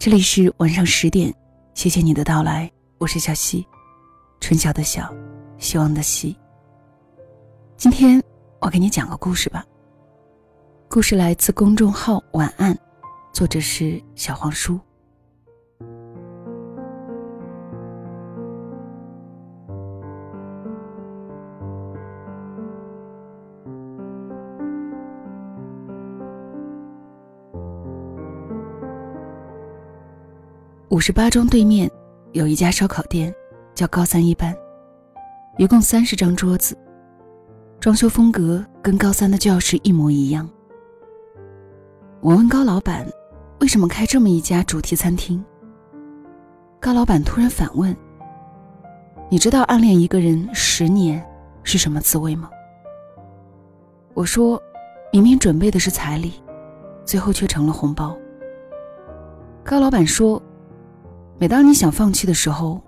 这里是晚上十点，谢谢你的到来，我是小溪，春晓的晓，希望的希。今天我给你讲个故事吧。故事来自公众号“晚安”，作者是小黄书。五十八中对面有一家烧烤店，叫高三一班，一共三十张桌子，装修风格跟高三的教室一模一样。我问高老板，为什么开这么一家主题餐厅？高老板突然反问：“你知道暗恋一个人十年是什么滋味吗？”我说：“明明准备的是彩礼，最后却成了红包。”高老板说。每当你想放弃的时候，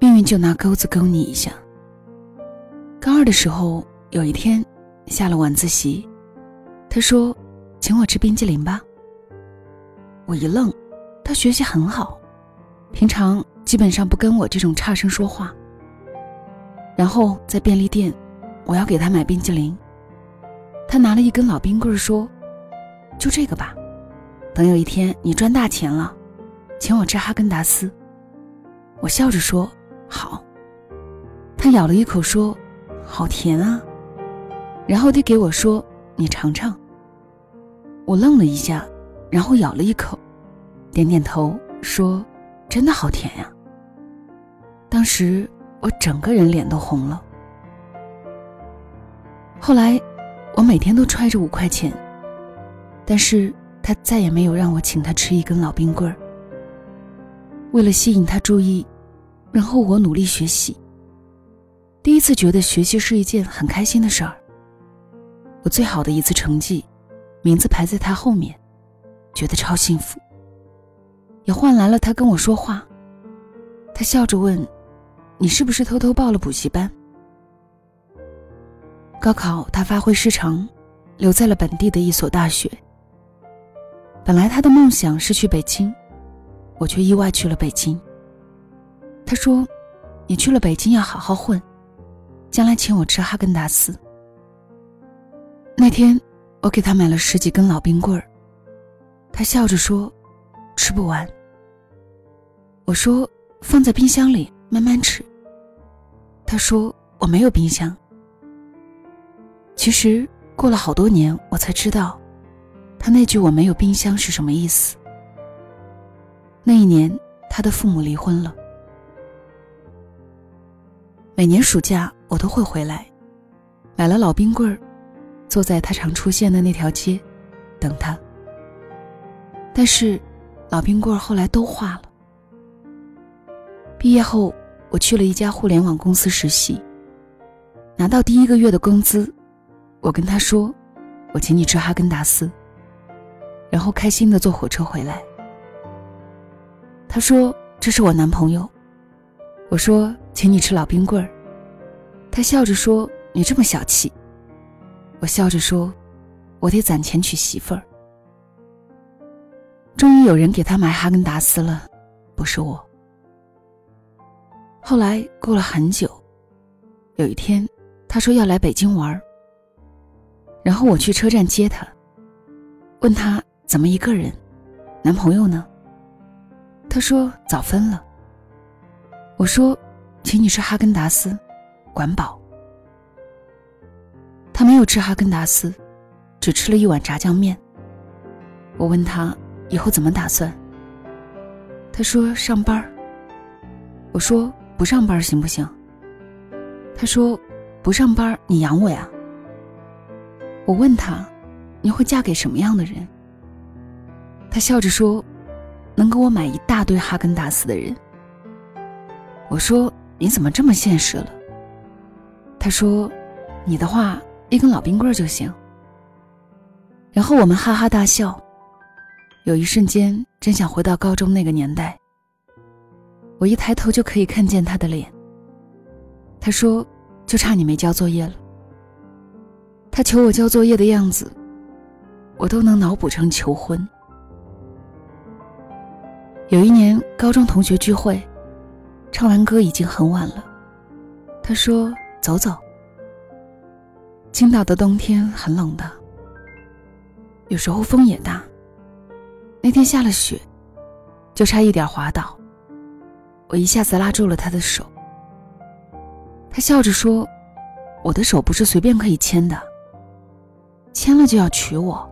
命运就拿钩子勾你一下。高二的时候，有一天下了晚自习，他说：“请我吃冰激凌吧。”我一愣，他学习很好，平常基本上不跟我这种差生说话。然后在便利店，我要给他买冰激凌，他拿了一根老冰棍说：“就这个吧，等有一天你赚大钱了。”请我吃哈根达斯，我笑着说：“好。”他咬了一口说：“好甜啊！”然后递给我说：“你尝尝。”我愣了一下，然后咬了一口，点点头说：“真的好甜呀！”当时我整个人脸都红了。后来，我每天都揣着五块钱，但是他再也没有让我请他吃一根老冰棍儿。为了吸引他注意，然后我努力学习。第一次觉得学习是一件很开心的事儿。我最好的一次成绩，名字排在他后面，觉得超幸福。也换来了他跟我说话。他笑着问：“你是不是偷偷报了补习班？”高考他发挥失常，留在了本地的一所大学。本来他的梦想是去北京。我却意外去了北京。他说：“你去了北京要好好混，将来请我吃哈根达斯。”那天，我给他买了十几根老冰棍儿。他笑着说：“吃不完。”我说：“放在冰箱里慢慢吃。”他说：“我没有冰箱。”其实过了好多年，我才知道，他那句“我没有冰箱”是什么意思。那一年，他的父母离婚了。每年暑假，我都会回来，买了老冰棍儿，坐在他常出现的那条街，等他。但是，老冰棍儿后来都化了。毕业后，我去了一家互联网公司实习。拿到第一个月的工资，我跟他说：“我请你吃哈根达斯。”然后开心的坐火车回来。他说：“这是我男朋友。”我说：“请你吃老冰棍儿。”他笑着说：“你这么小气。”我笑着说：“我得攒钱娶媳妇儿。”终于有人给他买哈根达斯了，不是我。后来过了很久，有一天，他说要来北京玩儿然后我去车站接他，问他怎么一个人，男朋友呢？他说早分了。我说，请你吃哈根达斯，管饱。他没有吃哈根达斯，只吃了一碗炸酱面。我问他以后怎么打算。他说上班我说不上班行不行？他说不上班你养我呀。我问他，你会嫁给什么样的人？他笑着说。能给我买一大堆哈根达斯的人，我说你怎么这么现实了？他说，你的话一根老冰棍就行。然后我们哈哈大笑，有一瞬间真想回到高中那个年代。我一抬头就可以看见他的脸。他说，就差你没交作业了。他求我交作业的样子，我都能脑补成求婚。有一年高中同学聚会，唱完歌已经很晚了。他说：“走走。”青岛的冬天很冷的，有时候风也大。那天下了雪，就差一点滑倒，我一下子拉住了他的手。他笑着说：“我的手不是随便可以牵的，牵了就要娶我。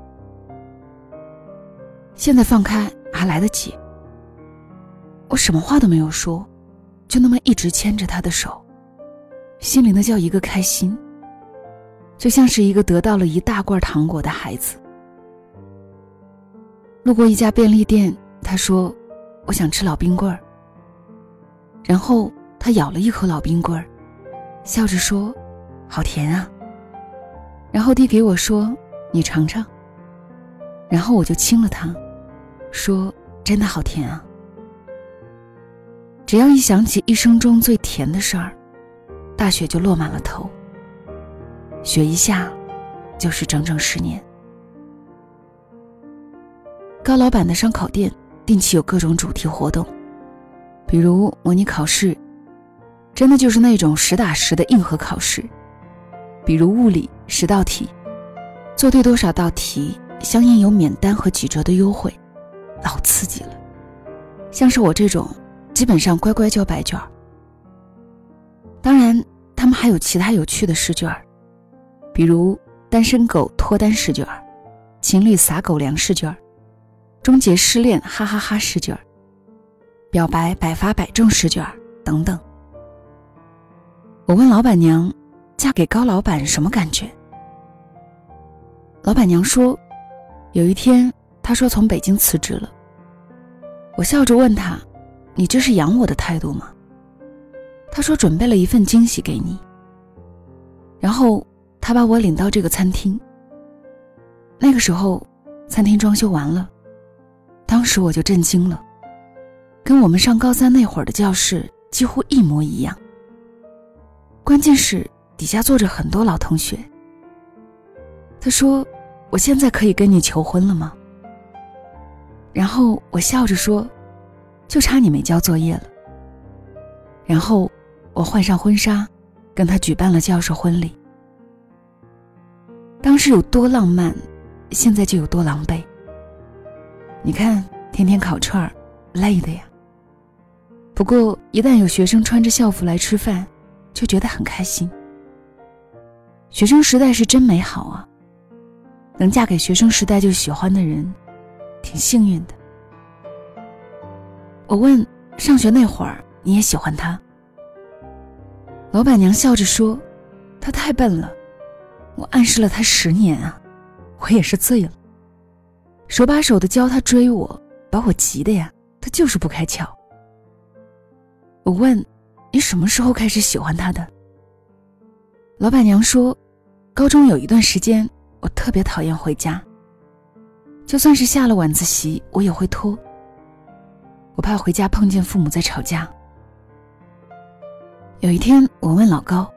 现在放开还来得及。”我什么话都没有说，就那么一直牵着他的手，心里那叫一个开心，就像是一个得到了一大罐糖果的孩子。路过一家便利店，他说：“我想吃老冰棍儿。”然后他咬了一口老冰棍儿，笑着说：“好甜啊。”然后递给我说：“你尝尝。”然后我就亲了他，说：“真的好甜啊。”只要一想起一生中最甜的事儿，大雪就落满了头。雪一下，就是整整十年。高老板的烧烤店定期有各种主题活动，比如模拟考试，真的就是那种实打实的硬核考试；比如物理十道题，做对多少道题，相应有免单和几折的优惠，老刺激了。像是我这种。基本上乖乖交白卷儿当然，他们还有其他有趣的试卷儿比如单身狗脱单试卷儿情侣撒狗粮试卷儿终结失恋哈哈哈试卷儿表白百发百中试卷儿等等。我问老板娘，嫁给高老板什么感觉？老板娘说，有一天他说从北京辞职了。我笑着问他。你这是养我的态度吗？他说准备了一份惊喜给你。然后他把我领到这个餐厅。那个时候，餐厅装修完了，当时我就震惊了，跟我们上高三那会儿的教室几乎一模一样。关键是底下坐着很多老同学。他说：“我现在可以跟你求婚了吗？”然后我笑着说。就差你没交作业了。然后我换上婚纱，跟他举办了教授婚礼。当时有多浪漫，现在就有多狼狈。你看，天天烤串儿，累的呀。不过一旦有学生穿着校服来吃饭，就觉得很开心。学生时代是真美好啊！能嫁给学生时代就喜欢的人，挺幸运的。我问：“上学那会儿你也喜欢他？”老板娘笑着说：“他太笨了，我暗示了他十年啊，我也是醉了，手把手的教他追我，把我急的呀，他就是不开窍。”我问：“你什么时候开始喜欢他的？”老板娘说：“高中有一段时间，我特别讨厌回家，就算是下了晚自习，我也会拖。”我怕回家碰见父母在吵架。有一天，我问老高：“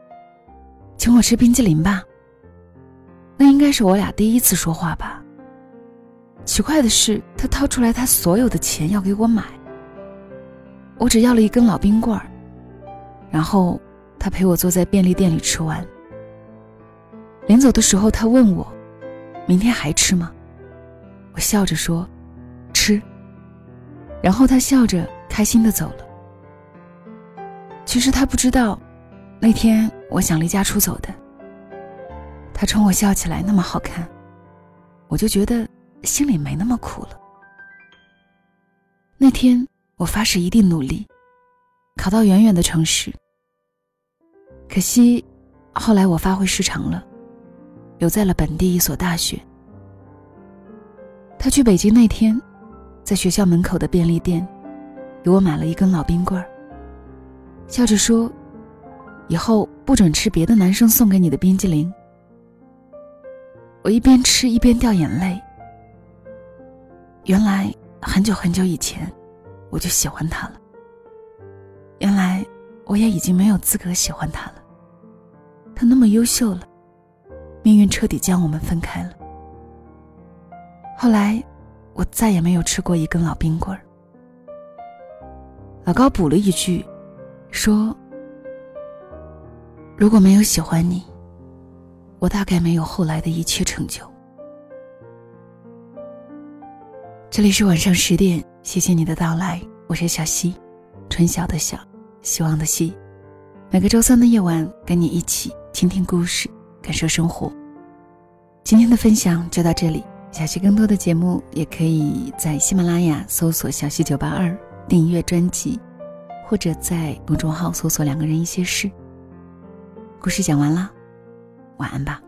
请我吃冰激凌吧。”那应该是我俩第一次说话吧。奇怪的是，他掏出来他所有的钱要给我买。我只要了一根老冰棍儿，然后他陪我坐在便利店里吃完。临走的时候，他问我：“明天还吃吗？”我笑着说：“。”然后他笑着开心的走了。其实他不知道，那天我想离家出走的。他冲我笑起来那么好看，我就觉得心里没那么苦了。那天我发誓一定努力，考到远远的城市。可惜，后来我发挥失常了，留在了本地一所大学。他去北京那天。在学校门口的便利店，给我买了一根老冰棍儿，笑着说：“以后不准吃别的男生送给你的冰激凌。”我一边吃一边掉眼泪。原来很久很久以前，我就喜欢他了。原来我也已经没有资格喜欢他了。他那么优秀了，命运彻底将我们分开了。后来。我再也没有吃过一根老冰棍儿。老高补了一句，说：“如果没有喜欢你，我大概没有后来的一切成就。”这里是晚上十点，谢谢你的到来，我是小溪，春晓的晓，希望的希。每个周三的夜晚，跟你一起听听故事，感受生活。今天的分享就到这里，小溪更多的节目也可以在喜马拉雅搜索“小溪九八二”订阅专辑，或者在公众号搜索“两个人一些事”。故事讲完了，晚安吧。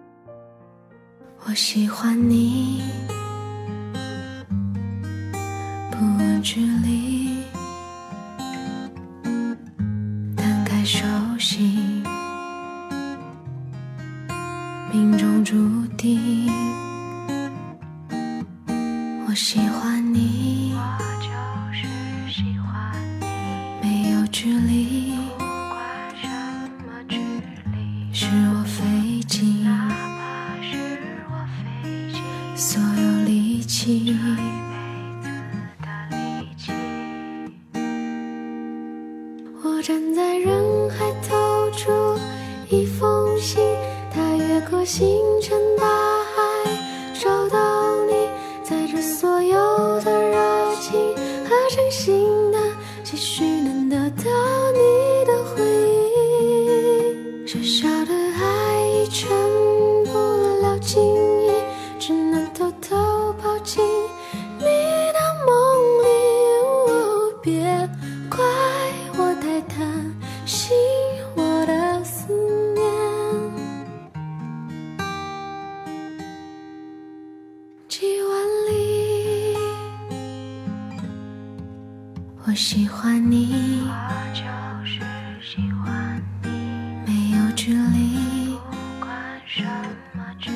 我喜欢你。不问距离，摊开手心，命中注定。喜欢心的，期许能得到我喜欢你，我就是喜欢你，没有距离，不管什么距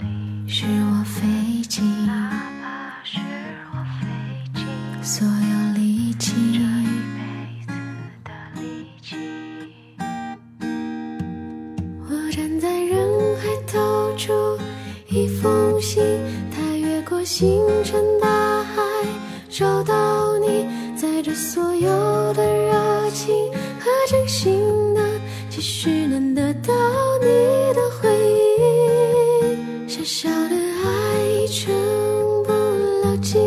离，是我费尽，哪怕是我费尽所有力气。我站在人海投出一封信，它越过星辰大海，找到有的热情和真心的，期许能得到你的回应。小小的爱已全部了尽，